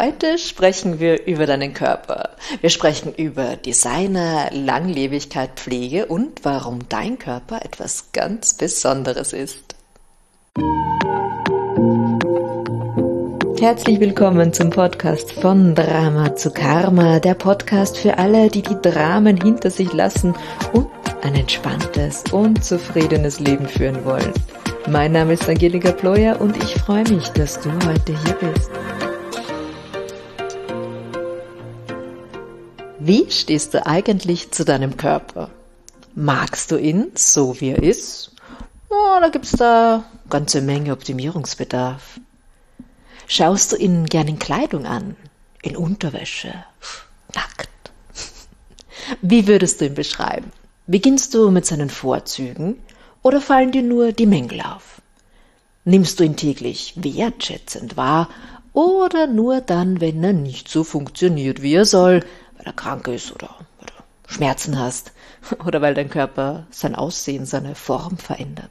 Heute sprechen wir über deinen Körper. Wir sprechen über Designer, Langlebigkeit, Pflege und warum dein Körper etwas ganz Besonderes ist. Herzlich willkommen zum Podcast von Drama zu Karma, der Podcast für alle, die die Dramen hinter sich lassen und ein entspanntes und zufriedenes Leben führen wollen. Mein Name ist Angelika Ployer und ich freue mich, dass du heute hier bist. Wie stehst du eigentlich zu deinem Körper? Magst du ihn so wie er ist? Oder gibt es da ganze Menge Optimierungsbedarf? Schaust du ihn gern in Kleidung an? In Unterwäsche? Nackt? Wie würdest du ihn beschreiben? Beginnst du mit seinen Vorzügen oder fallen dir nur die Mängel auf? Nimmst du ihn täglich wertschätzend wahr oder nur dann, wenn er nicht so funktioniert, wie er soll, weil er krank ist oder, oder Schmerzen hast oder weil dein Körper sein Aussehen, seine Form verändert?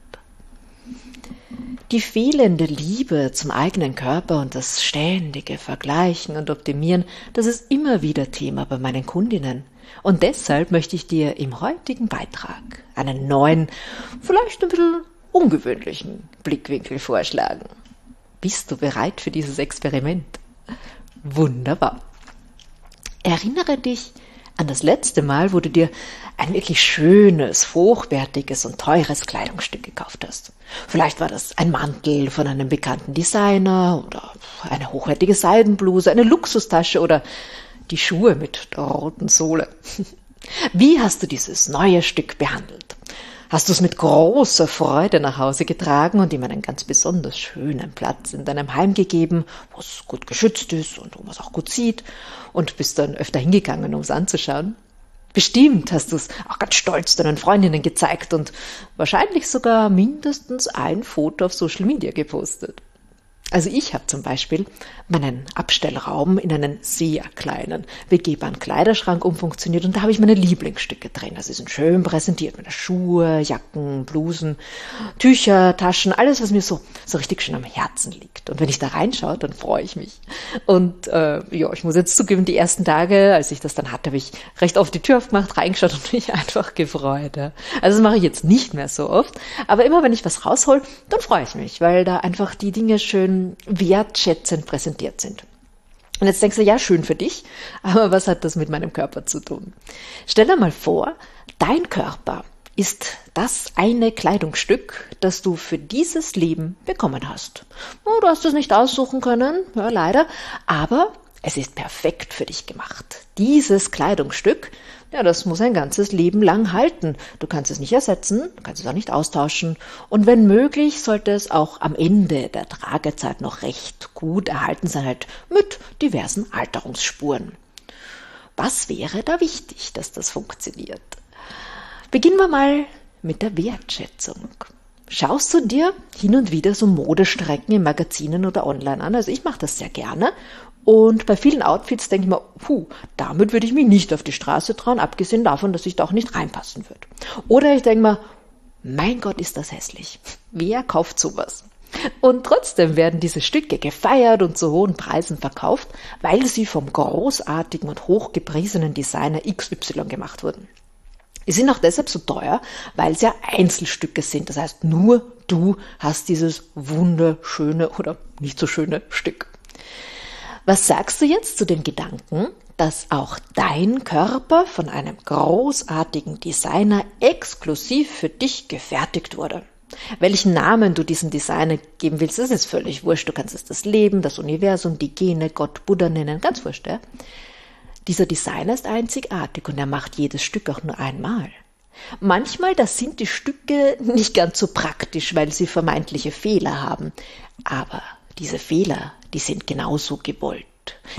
Die fehlende Liebe zum eigenen Körper und das ständige Vergleichen und Optimieren, das ist immer wieder Thema bei meinen Kundinnen. Und deshalb möchte ich dir im heutigen Beitrag einen neuen, vielleicht ein bisschen ungewöhnlichen Blickwinkel vorschlagen. Bist du bereit für dieses Experiment? Wunderbar. Erinnere dich an das letzte Mal, wo du dir ein wirklich schönes, hochwertiges und teures Kleidungsstück gekauft hast. Vielleicht war das ein Mantel von einem bekannten Designer oder eine hochwertige Seidenbluse, eine Luxustasche oder die Schuhe mit der roten Sohle. Wie hast du dieses neue Stück behandelt? Hast du es mit großer Freude nach Hause getragen und ihm einen ganz besonders schönen Platz in deinem Heim gegeben, wo es gut geschützt ist und wo man es auch gut sieht und bist dann öfter hingegangen, um es anzuschauen? Bestimmt hast du es auch ganz stolz deinen Freundinnen gezeigt und wahrscheinlich sogar mindestens ein Foto auf Social Media gepostet. Also ich habe zum Beispiel meinen Abstellraum in einen sehr kleinen, begehbaren Kleiderschrank umfunktioniert und da habe ich meine Lieblingsstücke drin. Also sie sind schön präsentiert, meine Schuhe, Jacken, Blusen, Tücher, Taschen, alles, was mir so, so richtig schön am Herzen liegt. Und wenn ich da reinschaue, dann freue ich mich. Und äh, ja, ich muss jetzt zugeben, die ersten Tage, als ich das dann hatte, habe ich recht oft die Tür aufgemacht, reingeschaut und mich einfach gefreut. Ja. Also das mache ich jetzt nicht mehr so oft. Aber immer wenn ich was raushol, dann freue ich mich, weil da einfach die Dinge schön wertschätzend präsentiert sind. Und jetzt denkst du, ja, schön für dich, aber was hat das mit meinem Körper zu tun? Stell dir mal vor, dein Körper ist das eine Kleidungsstück, das du für dieses Leben bekommen hast. Oh, du hast es nicht aussuchen können, ja, leider, aber es ist perfekt für dich gemacht. Dieses Kleidungsstück ja, das muss ein ganzes Leben lang halten. Du kannst es nicht ersetzen, du kannst es auch nicht austauschen. Und wenn möglich, sollte es auch am Ende der Tragezeit noch recht gut erhalten sein, halt mit diversen Alterungsspuren. Was wäre da wichtig, dass das funktioniert? Beginnen wir mal mit der Wertschätzung. Schaust du dir hin und wieder so Modestrecken in Magazinen oder online an? Also ich mache das sehr gerne und bei vielen Outfits denke ich mir, puh, damit würde ich mich nicht auf die Straße trauen, abgesehen davon, dass ich da auch nicht reinpassen würde. Oder ich denke mir, mein Gott, ist das hässlich. Wer kauft sowas? Und trotzdem werden diese Stücke gefeiert und zu hohen Preisen verkauft, weil sie vom großartigen und hochgepriesenen Designer XY gemacht wurden. Sie sind auch deshalb so teuer, weil sie ja Einzelstücke sind. Das heißt, nur du hast dieses wunderschöne oder nicht so schöne Stück. Was sagst du jetzt zu dem Gedanken, dass auch dein Körper von einem großartigen Designer exklusiv für dich gefertigt wurde? Welchen Namen du diesem Designer geben willst, ist jetzt völlig wurscht. Du kannst es das Leben, das Universum, die Gene, Gott, Buddha nennen, ganz wurscht. Ja? Dieser Designer ist einzigartig und er macht jedes Stück auch nur einmal. Manchmal, das sind die Stücke nicht ganz so praktisch, weil sie vermeintliche Fehler haben. Aber diese Fehler, die sind genauso gewollt.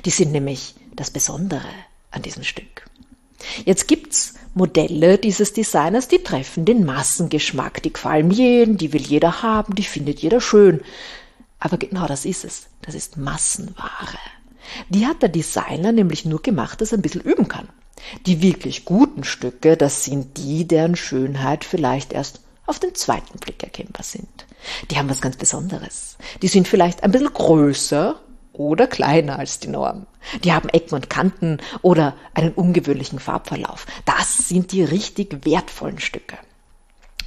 Die sind nämlich das Besondere an diesem Stück. Jetzt gibt's Modelle dieses Designers, die treffen den Massengeschmack, die gefallen jedem, die will jeder haben, die findet jeder schön. Aber genau das ist es. Das ist Massenware. Die hat der Designer nämlich nur gemacht, dass er ein bisschen üben kann. Die wirklich guten Stücke, das sind die, deren Schönheit vielleicht erst auf den zweiten Blick erkennbar sind. Die haben was ganz Besonderes. Die sind vielleicht ein bisschen größer oder kleiner als die Norm. Die haben Ecken und Kanten oder einen ungewöhnlichen Farbverlauf. Das sind die richtig wertvollen Stücke.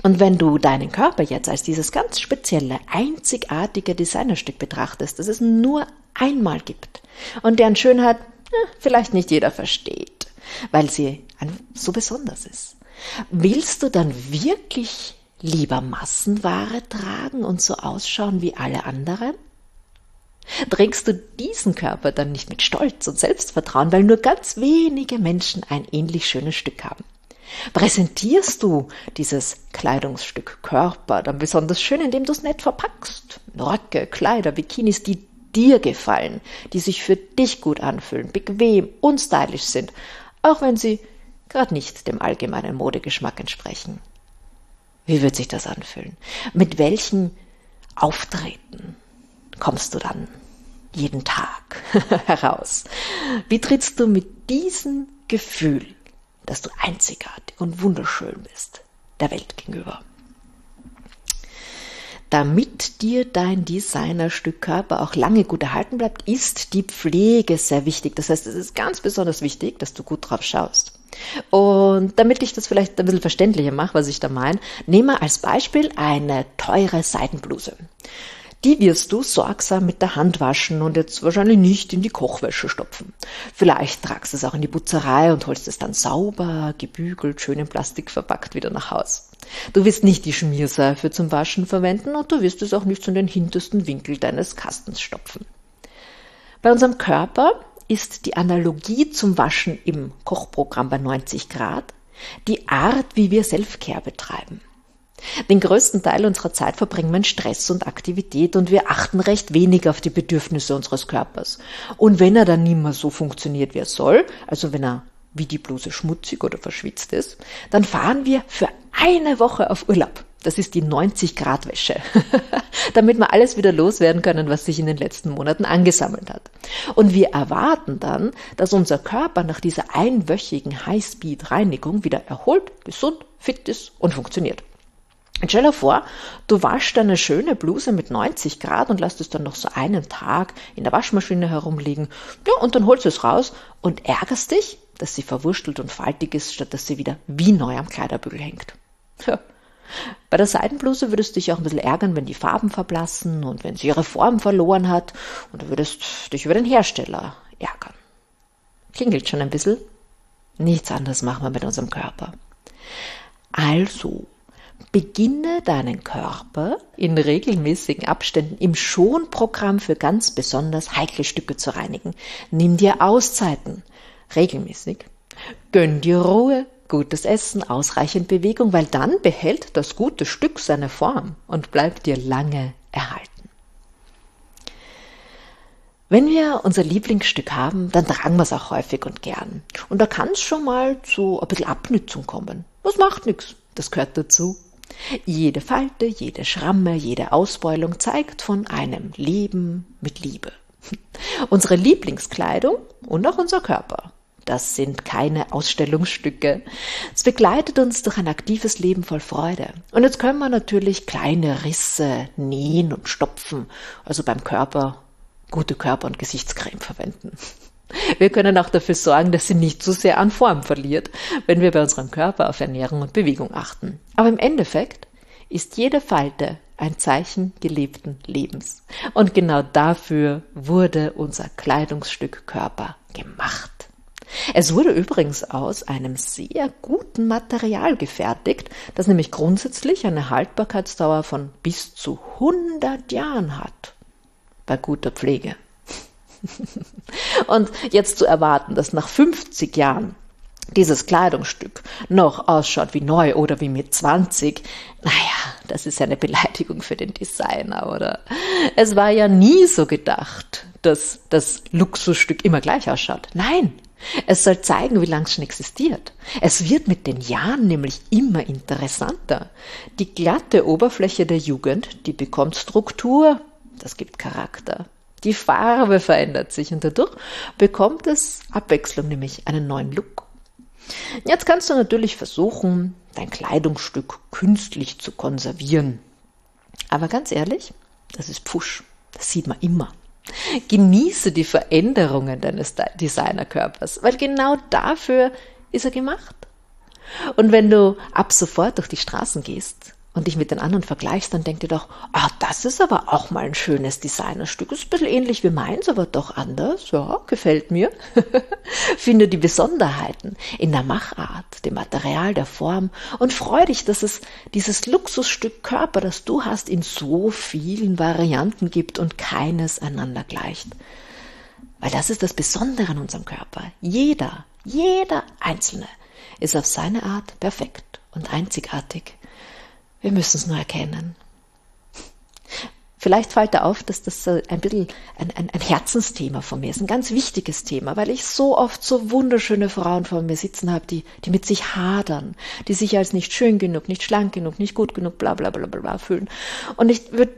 Und wenn du deinen Körper jetzt als dieses ganz spezielle, einzigartige Designerstück betrachtest, das es nur einmal gibt und deren Schönheit ja, vielleicht nicht jeder versteht, weil sie so besonders ist, willst du dann wirklich lieber Massenware tragen und so ausschauen wie alle anderen? Trägst du diesen Körper dann nicht mit Stolz und Selbstvertrauen, weil nur ganz wenige Menschen ein ähnlich schönes Stück haben? Präsentierst du dieses Kleidungsstück Körper dann besonders schön, indem du es nett verpackst? Röcke, Kleider, Bikinis, die dir gefallen, die sich für dich gut anfühlen, bequem und stylisch sind, auch wenn sie gerade nicht dem allgemeinen Modegeschmack entsprechen. Wie wird sich das anfühlen? Mit welchen Auftreten kommst du dann jeden Tag heraus? Wie trittst du mit diesem Gefühl dass du einzigartig und wunderschön bist der Welt gegenüber. Damit dir dein Designerstück Körper auch lange gut erhalten bleibt, ist die Pflege sehr wichtig. Das heißt, es ist ganz besonders wichtig, dass du gut drauf schaust. Und damit ich das vielleicht ein bisschen verständlicher mache, was ich da meine, nehme als Beispiel eine teure Seidenbluse. Die wirst du sorgsam mit der Hand waschen und jetzt wahrscheinlich nicht in die Kochwäsche stopfen. Vielleicht tragst du es auch in die Putzerei und holst es dann sauber, gebügelt, schön in Plastik verpackt wieder nach Haus. Du wirst nicht die Schmierseife zum Waschen verwenden und du wirst es auch nicht in den hintersten Winkel deines Kastens stopfen. Bei unserem Körper ist die Analogie zum Waschen im Kochprogramm bei 90 Grad die Art, wie wir Selfcare betreiben. Den größten Teil unserer Zeit verbringen wir in Stress und Aktivität und wir achten recht wenig auf die Bedürfnisse unseres Körpers. Und wenn er dann nicht mehr so funktioniert, wie er soll, also wenn er wie die Bluse schmutzig oder verschwitzt ist, dann fahren wir für eine Woche auf Urlaub. Das ist die 90 Grad Wäsche. Damit wir alles wieder loswerden können, was sich in den letzten Monaten angesammelt hat. Und wir erwarten dann, dass unser Körper nach dieser einwöchigen Highspeed-Reinigung wieder erholt, gesund, fit ist und funktioniert. Stell dir vor, du waschst eine schöne Bluse mit 90 Grad und lässt es dann noch so einen Tag in der Waschmaschine herumliegen. Ja, und dann holst du es raus und ärgerst dich, dass sie verwurstelt und faltig ist, statt dass sie wieder wie neu am Kleiderbügel hängt. Ja. Bei der Seidenbluse würdest du dich auch ein bisschen ärgern, wenn die Farben verblassen und wenn sie ihre Form verloren hat. Und du würdest dich über den Hersteller ärgern. Klingelt schon ein bisschen? Nichts anderes machen wir mit unserem Körper. Also, Beginne deinen Körper in regelmäßigen Abständen im Schonprogramm für ganz besonders heikle Stücke zu reinigen. Nimm dir Auszeiten regelmäßig. Gönn dir Ruhe, gutes Essen, ausreichend Bewegung, weil dann behält das gute Stück seine Form und bleibt dir lange erhalten. Wenn wir unser Lieblingsstück haben, dann tragen wir es auch häufig und gern. Und da kann es schon mal zu ein bisschen Abnützung kommen. Das macht nichts. Das gehört dazu. Jede Falte, jede Schramme, jede Ausbeulung zeigt von einem Leben mit Liebe. Unsere Lieblingskleidung und auch unser Körper. Das sind keine Ausstellungsstücke. Es begleitet uns durch ein aktives Leben voll Freude. Und jetzt können wir natürlich kleine Risse nähen und stopfen, also beim Körper gute Körper- und Gesichtscreme verwenden. Wir können auch dafür sorgen, dass sie nicht zu so sehr an Form verliert, wenn wir bei unserem Körper auf Ernährung und Bewegung achten. Aber im Endeffekt ist jede Falte ein Zeichen gelebten Lebens. Und genau dafür wurde unser Kleidungsstück Körper gemacht. Es wurde übrigens aus einem sehr guten Material gefertigt, das nämlich grundsätzlich eine Haltbarkeitsdauer von bis zu 100 Jahren hat. Bei guter Pflege. Und jetzt zu erwarten, dass nach 50 Jahren dieses Kleidungsstück noch ausschaut wie neu oder wie mit 20, naja, das ist eine Beleidigung für den Designer, oder? Es war ja nie so gedacht, dass das Luxusstück immer gleich ausschaut. Nein, es soll zeigen, wie lange es schon existiert. Es wird mit den Jahren nämlich immer interessanter. Die glatte Oberfläche der Jugend, die bekommt Struktur, das gibt Charakter. Die Farbe verändert sich und dadurch bekommt es Abwechslung, nämlich einen neuen Look. Jetzt kannst du natürlich versuchen, dein Kleidungsstück künstlich zu konservieren. Aber ganz ehrlich, das ist Pfusch. Das sieht man immer. Genieße die Veränderungen deines Designerkörpers, weil genau dafür ist er gemacht. Und wenn du ab sofort durch die Straßen gehst und dich mit den anderen vergleichst, dann denk dir doch, ah, das ist aber auch mal ein schönes Designerstück. Ist ein bisschen ähnlich wie meins, aber doch anders. Ja, gefällt mir. Finde die Besonderheiten in der Machart, dem Material, der Form und freu dich, dass es dieses Luxusstück Körper, das du hast, in so vielen Varianten gibt und keines einander gleicht. Weil das ist das Besondere an unserem Körper. Jeder, jeder Einzelne ist auf seine Art perfekt und einzigartig. Wir müssen es nur erkennen. Vielleicht fällt da auf, dass das ein bisschen ein, ein, ein, Herzensthema von mir ist, ein ganz wichtiges Thema, weil ich so oft so wunderschöne Frauen vor mir sitzen habe, die, die mit sich hadern, die sich als nicht schön genug, nicht schlank genug, nicht gut genug, bla bla bla bla, bla fühlen. Und ich würde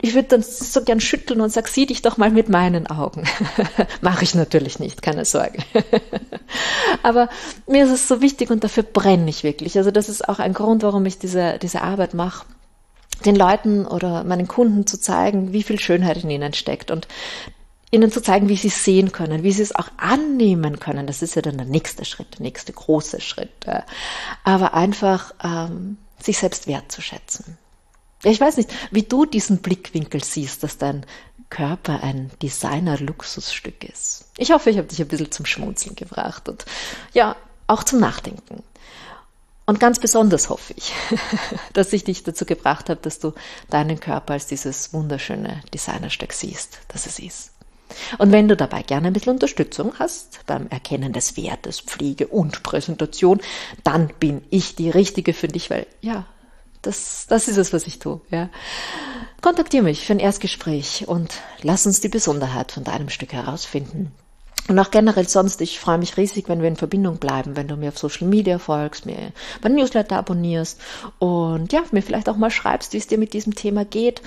ich würde dann so gern schütteln und sag, sieh dich doch mal mit meinen Augen. Mache ich natürlich nicht, keine Sorge. Aber mir ist es so wichtig und dafür brenne ich wirklich. Also das ist auch ein Grund, warum ich diese, diese Arbeit mache den Leuten oder meinen Kunden zu zeigen, wie viel Schönheit in ihnen steckt und ihnen zu zeigen, wie sie es sehen können, wie sie es auch annehmen können. Das ist ja dann der nächste Schritt, der nächste große Schritt. Aber einfach ähm, sich selbst wertzuschätzen. Ich weiß nicht, wie du diesen Blickwinkel siehst, dass dein Körper ein Designer-Luxusstück ist. Ich hoffe, ich habe dich ein bisschen zum Schmunzeln gebracht und ja, auch zum Nachdenken. Und ganz besonders hoffe ich, dass ich dich dazu gebracht habe, dass du deinen Körper als dieses wunderschöne Designerstück siehst, das es ist. Und wenn du dabei gerne ein bisschen Unterstützung hast beim Erkennen des Wertes, Pflege und Präsentation, dann bin ich die Richtige für dich, weil ja, das, das ist es, was ich tue. Ja. Kontaktiere mich für ein Erstgespräch und lass uns die Besonderheit von deinem Stück herausfinden. Und auch generell sonst, ich freue mich riesig, wenn wir in Verbindung bleiben, wenn du mir auf Social Media folgst, mir mein Newsletter abonnierst und ja, mir vielleicht auch mal schreibst, wie es dir mit diesem Thema geht.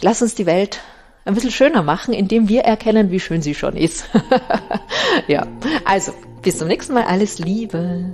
Lass uns die Welt ein bisschen schöner machen, indem wir erkennen, wie schön sie schon ist. ja, also bis zum nächsten Mal. Alles Liebe.